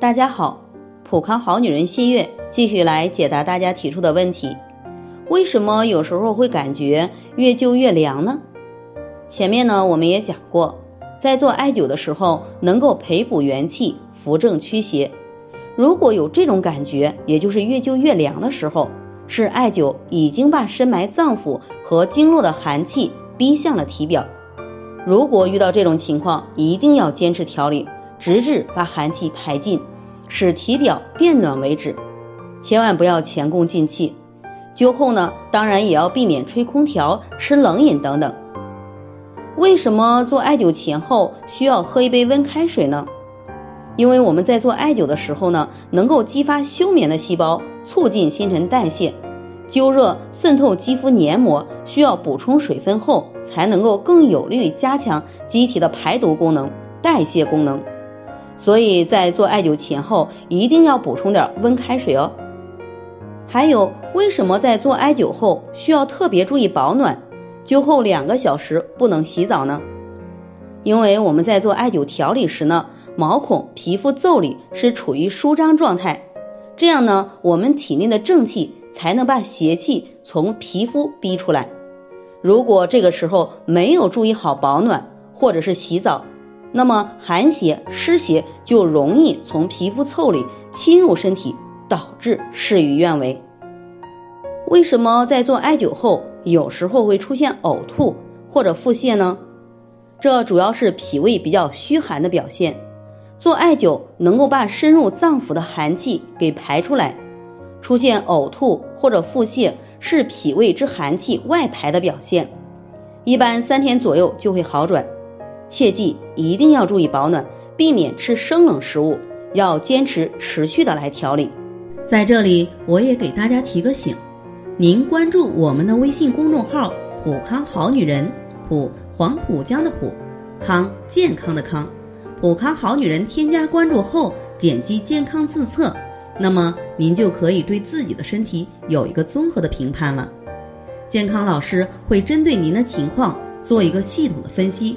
大家好，普康好女人新月继续来解答大家提出的问题。为什么有时候会感觉越灸越凉呢？前面呢我们也讲过，在做艾灸的时候能够培补元气，扶正驱邪。如果有这种感觉，也就是越灸越凉的时候，是艾灸已经把深埋脏腑和经络的寒气逼向了体表。如果遇到这种情况，一定要坚持调理，直至把寒气排尽，使体表变暖为止。千万不要前功尽弃。灸后呢，当然也要避免吹空调、吃冷饮等等。为什么做艾灸前后需要喝一杯温开水呢？因为我们在做艾灸的时候呢，能够激发休眠的细胞，促进新陈代谢。灸热渗透肌肤黏膜，需要补充水分后，才能够更有利于加强机体的排毒功能、代谢功能。所以在做艾灸前后，一定要补充点温开水哦。还有，为什么在做艾灸后需要特别注意保暖？灸后两个小时不能洗澡呢？因为我们在做艾灸调理时呢，毛孔、皮肤腠理是处于舒张状态，这样呢，我们体内的正气。才能把邪气从皮肤逼出来。如果这个时候没有注意好保暖或者是洗澡，那么寒邪湿邪就容易从皮肤腠理侵入身体，导致事与愿违。为什么在做艾灸后有时候会出现呕吐或者腹泻呢？这主要是脾胃比较虚寒的表现。做艾灸能够把深入脏腑的寒气给排出来。出现呕吐或者腹泻是脾胃之寒气外排的表现，一般三天左右就会好转。切记一定要注意保暖，避免吃生冷食物，要坚持持续的来调理。在这里，我也给大家提个醒：您关注我们的微信公众号“普康好女人”，普黄浦江的浦，康健康的康，普康好女人添加关注后，点击健康自测。那么您就可以对自己的身体有一个综合的评判了。健康老师会针对您的情况做一个系统的分析，